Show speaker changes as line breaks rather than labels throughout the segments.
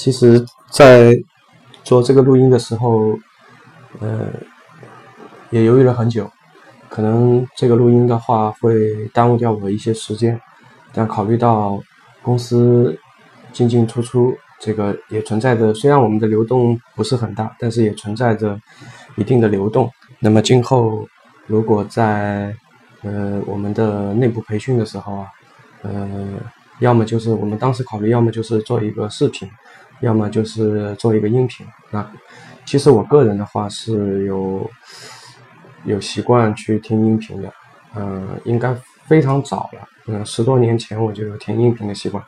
其实，在做这个录音的时候，呃，也犹豫了很久。可能这个录音的话会耽误掉我一些时间，但考虑到公司进进出出，这个也存在着。虽然我们的流动不是很大，但是也存在着一定的流动。那么今后如果在呃我们的内部培训的时候啊，呃，要么就是我们当时考虑，要么就是做一个视频。要么就是做一个音频，那其实我个人的话是有有习惯去听音频的，嗯，应该非常早了，嗯，十多年前我就有听音频的习惯，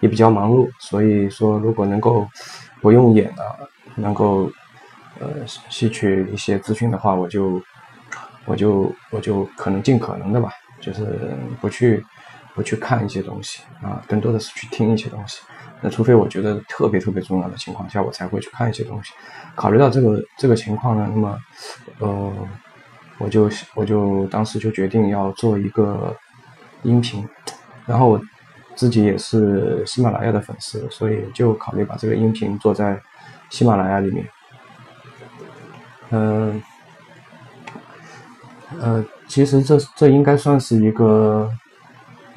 也比较忙碌，所以说如果能够不用演的，能够呃吸取一些资讯的话，我就我就我就可能尽可能的吧，就是不去不去看一些东西啊，更多的是去听一些东西。那除非我觉得特别特别重要的情况下，我才会去看一些东西。考虑到这个这个情况呢，那么，呃，我就我就当时就决定要做一个音频，然后我自己也是喜马拉雅的粉丝，所以就考虑把这个音频做在喜马拉雅里面。嗯，呃，其实这这应该算是一个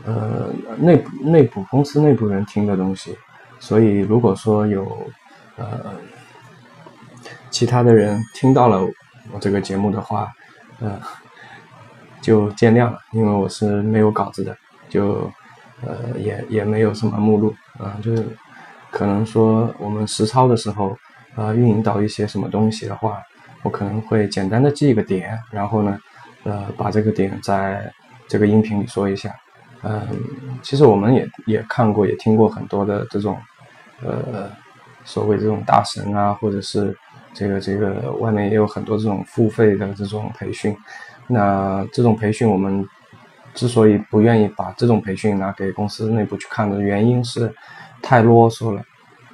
呃内部内部公司内部人听的东西。所以，如果说有呃其他的人听到了我这个节目的话，呃，就见谅了，因为我是没有稿子的，就呃也也没有什么目录啊，就是可能说我们实操的时候啊，运营到一些什么东西的话，我可能会简单的记一个点，然后呢，呃，把这个点在这个音频里说一下。嗯，其实我们也也看过，也听过很多的这种。呃，所谓这种大神啊，或者是这个这个外面也有很多这种付费的这种培训。那这种培训，我们之所以不愿意把这种培训拿给公司内部去看的原因是，太啰嗦了，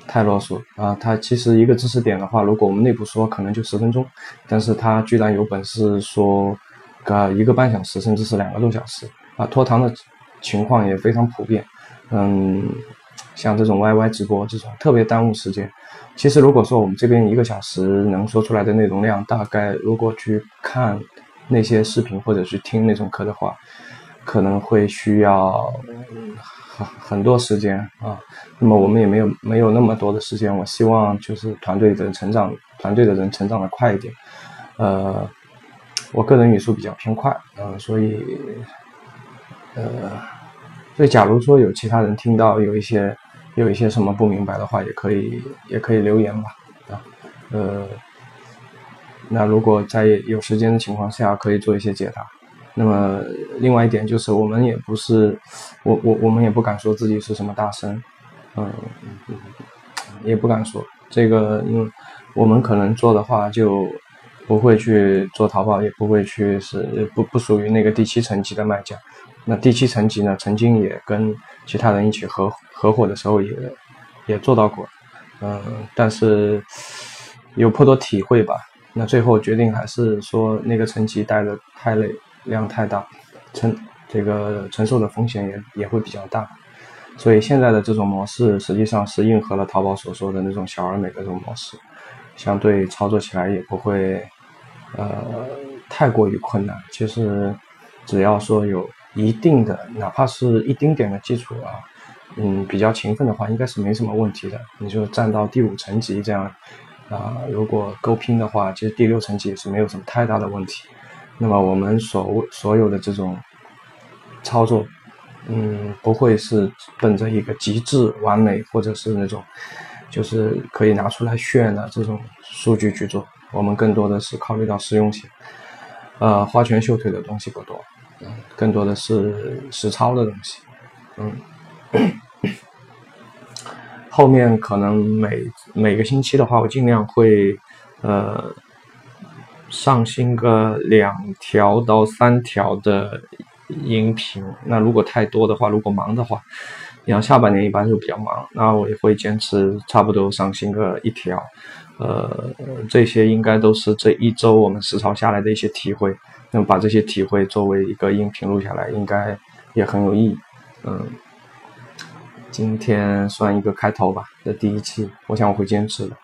太啰嗦啊！他其实一个知识点的话，如果我们内部说，可能就十分钟，但是他居然有本事说个一个半小时，甚至是两个多小时啊！拖堂的情况也非常普遍，嗯。像这种 YY 直播这种特别耽误时间。其实如果说我们这边一个小时能说出来的内容量，大概如果去看那些视频或者去听那种课的话，可能会需要很很多时间啊。那么我们也没有没有那么多的时间。我希望就是团队的成长，团队的人成长的快一点。呃，我个人语速比较偏快，嗯，所以呃，所以假如说有其他人听到有一些。有一些什么不明白的话，也可以也可以留言吧，啊，呃，那如果在有时间的情况下，可以做一些解答。那么另外一点就是，我们也不是，我我我们也不敢说自己是什么大神，嗯，也不敢说这个，因为我们可能做的话，就不会去做淘宝，也不会去是不不属于那个第七层级的卖家。那第七层级呢，曾经也跟其他人一起合合伙的时候，也也做到过，嗯，但是有颇多体会吧。那最后决定还是说，那个层级带的太累，量太大，承这个承受的风险也也会比较大。所以现在的这种模式，实际上是应和了淘宝所说的那种小而美的这种模式，相对操作起来也不会呃太过于困难。其实只要说有。一定的，哪怕是一丁点的基础啊，嗯，比较勤奋的话，应该是没什么问题的。你就站到第五层级这样，啊，如果够拼的话，其实第六层级也是没有什么太大的问题。那么我们所所有的这种操作，嗯，不会是本着一个极致完美，或者是那种就是可以拿出来炫的这种数据去做。我们更多的是考虑到实用性，呃，花拳绣腿的东西不多。更多的是实操的东西，嗯，后面可能每每个星期的话，我尽量会呃上新个两条到三条的音频。那如果太多的话，如果忙的话，然后下半年一般就比较忙，那我也会坚持差不多上新个一条。呃，这些应该都是这一周我们实操下来的一些体会。那么把这些体会作为一个音频录下来，应该也很有意义。嗯，今天算一个开头吧，这第一期，我想我会坚持的。